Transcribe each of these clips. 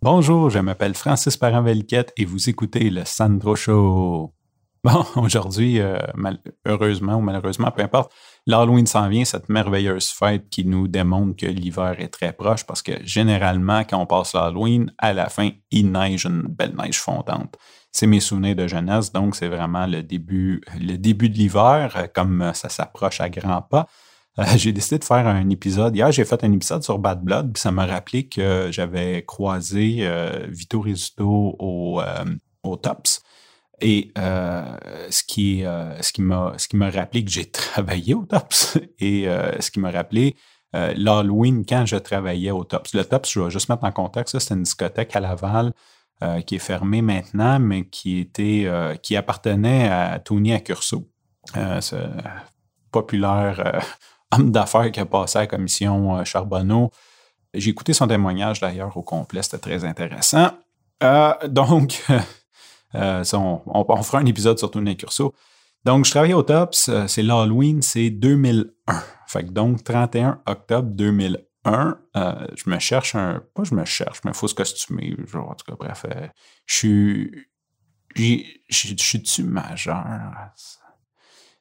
Bonjour, je m'appelle Francis parent et vous écoutez le Sandro Show. Bon, aujourd'hui, euh, heureusement ou malheureusement, peu importe, l'Halloween s'en vient, cette merveilleuse fête qui nous démontre que l'hiver est très proche parce que généralement, quand on passe l'Halloween, à la fin, il neige une belle neige fondante. C'est mes souvenirs de jeunesse, donc c'est vraiment le début, de l'hiver, euh, comme ça s'approche à grands pas. Euh, j'ai décidé de faire un épisode. Hier, j'ai fait un épisode sur Bad Blood, puis ça m'a rappelé que j'avais croisé Vito Rizzuto au, au Tops. Et euh, ce qui, euh, ce qui m'a qui m'a rappelé que j'ai travaillé au TOPS et euh, ce qui m'a rappelé l'Halloween quand je travaillais au TOPS. Le TOPS, je vais juste mettre en contexte, c'est une discothèque à Laval qui est fermée maintenant, mais qui était qui appartenait à Tony Accurso, ce populaire homme d'affaires qui a passé à la commission Charbonneau. J'ai écouté son témoignage d'ailleurs au complet, c'était très intéressant. donc, euh, on, fera un épisode sur Tony Curso. Donc, je travaillais au TOPS, euh, c'est l'Halloween, c'est 2001. Fait que donc, 31 octobre 2001, euh, je me cherche un. Pas je me cherche, mais il faut se costumer. Genre, en tout cas, bref, je suis. Je suis-tu majeur?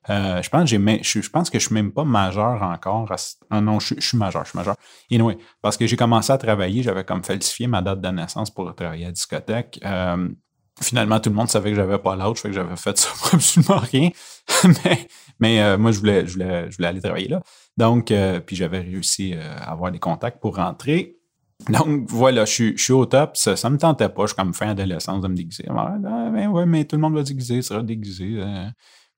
Je, pense je, pense que je suis même pas majeur encore. Ah non, je, suis majeur, je suis majeur. Anyway, parce que j'ai commencé à travailler, j'avais comme falsifié ma date de naissance pour travailler à la discothèque finalement, tout le monde savait que j'avais pas l'âge, fait que j'avais fait ça pour absolument rien. mais euh, moi, je voulais, je, voulais, je voulais aller travailler là. Donc, euh, puis j'avais réussi euh, à avoir des contacts pour rentrer. Donc, voilà, je, suis au top. Ça, ne me tentait pas. Je suis comme fin adolescence de me déguiser. Ah, ouais, mais tout le monde va déguiser, sera déguisé.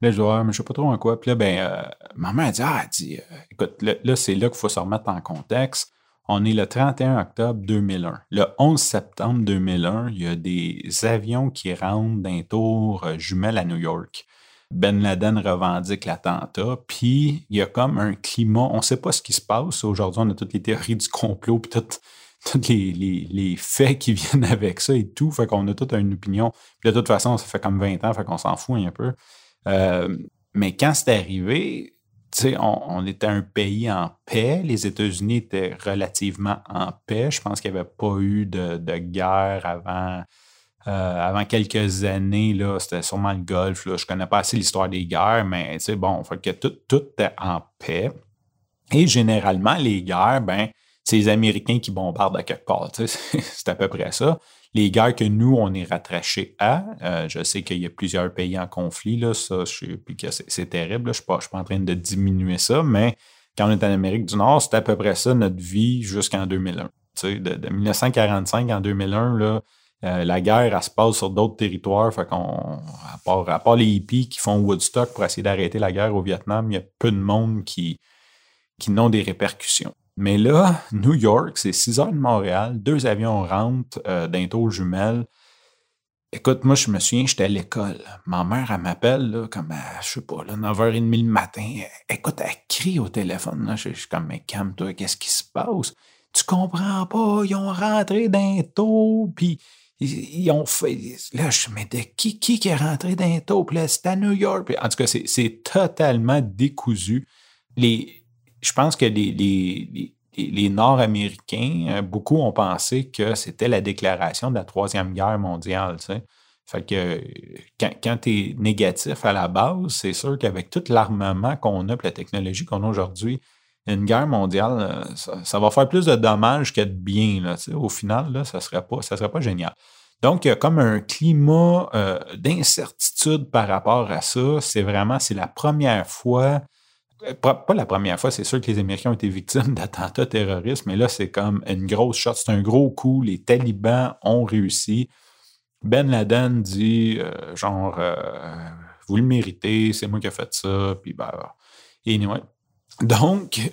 Là, je dis, mais je sais pas trop en quoi. Puis là, ben, ma mère a dit, ah, elle dit, écoute, là c'est là qu'il faut se remettre en contexte. On est le 31 octobre 2001. Le 11 septembre 2001, il y a des avions qui rentrent d'un tour euh, jumelle à New York. Ben Laden revendique l'attentat, puis il y a comme un climat, on ne sait pas ce qui se passe. Aujourd'hui, on a toutes les théories du complot, puis tous les, faits qui viennent avec ça et tout. Fait qu'on a toute une opinion. Puis de toute façon, ça fait comme 20 ans, fait qu'on s'en fout un peu. Euh, mais quand c'est arrivé, on, on, était un pays en paix. Les États-Unis étaient relativement en paix. Je pense qu'il n'y avait pas eu de, guerre avant, euh, avant quelques années. C'était sûrement le Golfe. Je ne connais pas assez l'histoire des guerres, mais bon, que tout, tout était en paix. Et généralement, les guerres, ben, c'est les Américains qui bombardent à quelque part. C'est à peu près ça les guerres que nous, on est rattachés à, euh, je sais qu'il y a plusieurs pays en conflit, là, ça, puis que c'est terrible, je ne suis, pas en train de diminuer ça, mais quand on est en Amérique du Nord, c'est à peu près ça notre vie jusqu'en 2001. De, de, 1945 en 2001, là, euh, la guerre, elle se passe sur d'autres territoires. Qu'on, à, part, à part les hippies qui font Woodstock pour essayer d'arrêter la guerre au Vietnam, il y a peu de monde qui, qui n'ont des répercussions. Mais là, New York, c'est 6 heures de Montréal, deux avions rentrent euh, d'un taux jumelle. Écoute, moi, je me souviens, j'étais à l'école. Ma mère, elle m'appelle, comme, à, je sais pas, là, 9h30 le matin. Écoute, elle crie au téléphone. Je, suis comme, mais calme-toi, qu'est-ce qui se passe? Tu comprends pas, ils ont rentré d'un taux, puis ils, ont fait. Là, je me dis, qui, qui est rentré d'un taux? Puis là, c'est à New York. en tout cas, c'est totalement décousu. Les, je pense que les, Nord-Américains, euh, beaucoup ont pensé que c'était la déclaration de la Troisième Guerre mondiale. Fait que quand, tu es négatif à la base, c'est sûr qu'avec tout l'armement qu'on a, la technologie qu'on a aujourd'hui, une guerre mondiale, euh, ça, va faire plus de dommages que de bien. Au final, là, ça ne serait, pas, serait pas génial. Donc, il y a comme un climat euh, d'incertitude par rapport à ça. C'est vraiment, c'est la première fois pas, la première fois, c'est sûr que les Américains ont été victimes d'attentats terroristes, mais là, c'est comme une grosse shot, c'est un gros coup. Les talibans ont réussi. Ben Laden dit, euh, genre, euh, vous le méritez, c'est moi qui ai fait ça, puis ben, anyway. Donc,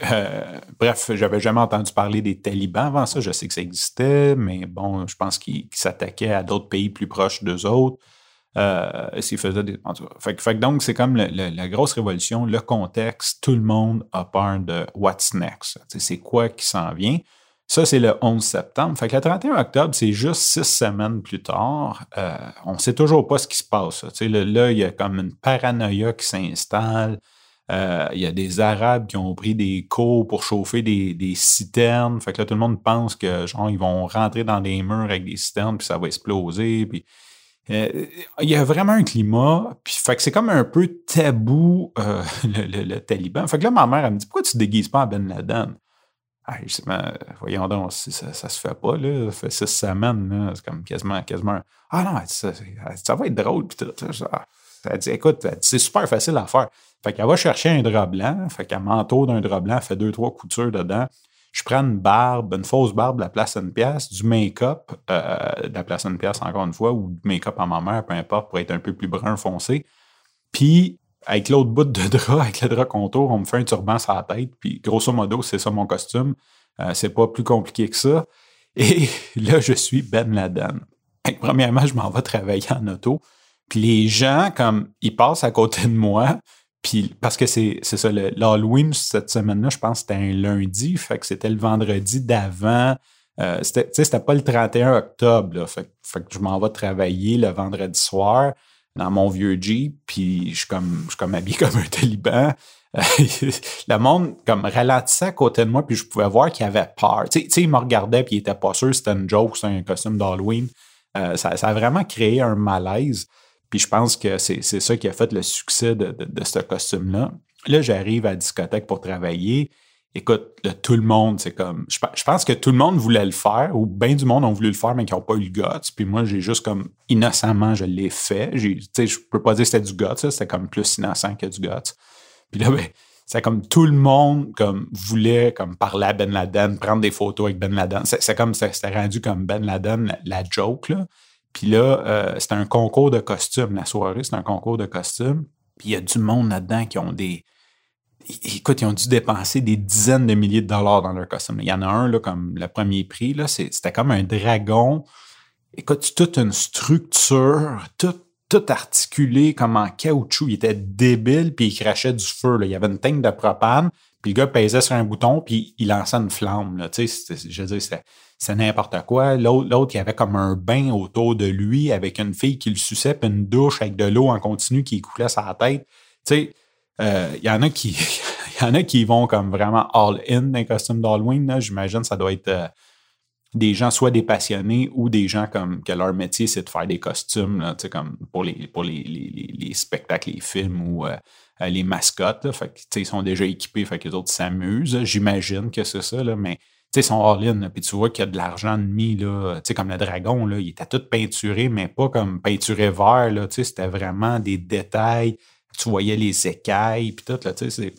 bref, j'avais jamais entendu parler des talibans avant ça. Je sais que ça existait, mais bon, je pense qu'ils s'attaquaient à d'autres pays plus proches d'eux autres. Euh, s'il faisait des. fait, donc, c'est comme la grosse révolution, le contexte, tout le monde a peur de what's next. C'est quoi qui s'en vient. Ça, c'est le 11 septembre. Fait que le 31 octobre, c'est juste six semaines plus tard. Euh, on ne sait toujours pas ce qui se passe. Là, il y a comme une paranoïa qui s'installe. Euh, il y a des Arabes qui ont pris des cours pour chauffer des, des, citernes. Fait que là, tout le monde pense que genre ils vont rentrer dans des murs avec des citernes, puis ça va exploser. Puis euh, il y a vraiment un climat, puis fait que c'est comme un peu tabou euh, le, Taliban. Fait que là, ma mère, elle me dit Pourquoi tu te déguises pas à Ben Laden? Ben, voyons donc, ça, ça se fait pas, là. Ça fait six semaines. C'est comme quasiment, quasiment. Ah non, ça, ça va être drôle, puis tout. Elle dit Écoute, c'est super facile à faire. Fait qu'elle va chercher un drap blanc, fait qu'elle m'entoure d'un drap blanc, fait deux, trois coutures dedans je prends une barbe, une fausse barbe la place une pièce, du make-up euh, la place une pièce encore une fois, ou du make-up à ma mère, peu importe, pour être un peu plus brun foncé. Puis, avec l'autre bout de drap, avec le drap contour, on me fait un turban sur la tête. Puis, grosso modo, c'est ça mon costume. Euh, c'est pas plus compliqué que ça. Et là, je suis Ben Laden. premièrement, je m'en vais travailler en auto. Puis les gens, comme, ils passent à côté de moi, puis parce que c'est ça, l'Halloween cette semaine-là, je pense que c'était un lundi, fait que c'était le vendredi d'avant. Euh, c'était pas le 31 octobre, fait, que je m'en vais travailler le vendredi soir dans mon vieux Jeep, puis je suis comme, comme habillé comme un taliban. le monde comme ralentissait à côté de moi, puis je pouvais voir qu'il avait peur. Tu sais, il me regardait, puis il était pas sûr c'était une joke, c'était un costume d'Halloween. Euh, ça, ça, a vraiment créé un malaise. Puis je pense que c'est ça qui a fait le succès de, ce costume-là. Là, j'arrive à la discothèque pour travailler. Écoute, tout le monde, c'est comme. Je, pense que tout le monde voulait le faire, ou bien du monde ont voulu le faire, mais qui n'ont pas eu le guts. Puis moi, j'ai juste comme innocemment, je l'ai fait. Tu sais, je peux pas dire que c'était du guts, c'était comme plus innocent que du guts. Puis là, ben, c'est comme tout le monde comme voulait comme parler à Ben Laden, prendre des photos avec Ben Laden. C'est comme c'était rendu comme Ben Laden la, la joke là. Puis là, euh, c'était un concours de costumes. La soirée, c'est un concours de costumes. Puis il y a du monde là-dedans qui ont des. Écoute, ils ont dû dépenser des dizaines de milliers de dollars dans leur costume. Il y en a un, là, comme le premier prix, là, c'était comme un dragon. Écoute, toute une structure, tout, tout articulé comme en caoutchouc. Il était débile, puis il crachait du feu. Il y avait une tank de propane, puis le gars pesait sur un bouton, puis il lançait une flamme. Tu sais, je veux dire, c'est n'importe quoi. L'autre, il avait comme un bain autour de lui avec une fille qui le suçait, puis une douche avec de l'eau en continu qui coulait la tête. Tu sais, euh, il y en a qui. y en a qui vont comme vraiment all-in dans les costumes d'Halloween. J'imagine ça doit être euh, des gens, soit des passionnés ou des gens comme que leur métier, c'est de faire des costumes, là, comme pour les, les, les, les, spectacles, les films ou euh, les mascottes. Fait ils sont déjà équipés, fait que les autres s'amusent. J'imagine que c'est ça, mais sais, son all-in, puis tu vois qu'il y a de l'argent de mis, là, tu sais, comme le dragon, là, il était tout peinturé, mais pas comme peinturé vert, là, tu c'était vraiment des détails, tu voyais les écailles, puis tout, là, tu sais,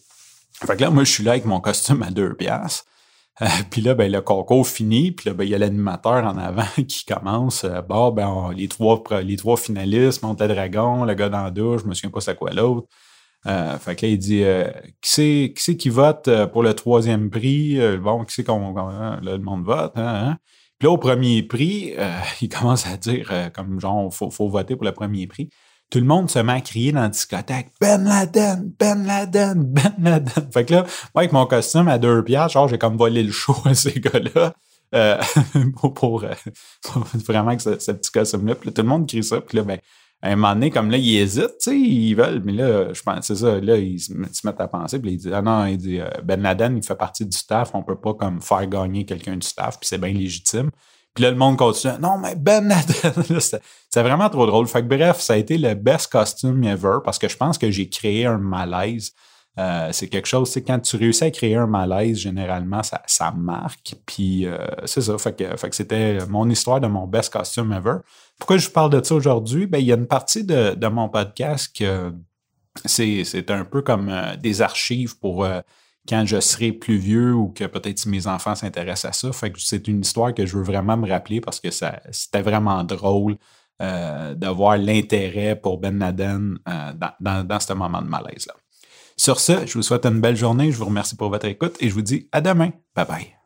Fait que là, moi, je suis là avec mon costume à deux piastres, euh, puis là, ben, le concours finit, puis là, ben, il y a l'animateur en avant qui commence. Euh, bon, ben, les, trois, les trois finalistes montent le dragon, le gars dans la douche, je me souviens pas c'est quoi l'autre. Euh, fait que là, il dit euh, qui c'est qui vote euh, pour le troisième prix? bon, qui c'est qu'on. Hein, le monde vote, hein, hein? Puis là, au premier prix, il commence à dire comme genre, faut, faut voter pour le premier prix. Tout le monde se met à crier dans la discothèque Ben Laden, Ben Laden, Ben Laden. Fait que là, moi, avec mon costume à deux piastres, genre, j'ai comme volé le show à ces gars-là. pour, vraiment que ce, petit costume-là. Puis là, tout le monde crie ça. Puis là, ben, à un moment donné, comme là, ils hésitent, tu sais, ils veulent, mais là, je pense, c'est ça, là, ils se, mettent à penser, puis ils disent, ah non, il dit, euh, Ben Laden, il fait partie du staff, on peut pas comme faire gagner quelqu'un du staff, puis c'est bien légitime. Puis là, le monde continue, non, mais Ben Laden, c'est vraiment trop drôle. Fait que bref, ça a été le best costume ever, parce que je pense que j'ai créé un malaise. Euh, c'est quelque chose, c'est quand tu réussis à créer un malaise, généralement, ça, marque. Puis euh, c'est ça. Que, c'était mon histoire de mon best costume ever. Pourquoi je vous parle de ça aujourd'hui? Ben, il y a une partie de, mon podcast que c'est un peu comme euh, des archives pour quand je serai plus vieux ou que peut-être mes enfants s'intéressent à ça. Fait que c'est une histoire que je veux vraiment me rappeler parce que c'était vraiment drôle de voir l'intérêt pour Ben Laden dans, dans ce moment de malaise-là. Sur ce, je vous souhaite une belle journée, je vous remercie pour votre écoute et je vous dis à demain. Bye bye.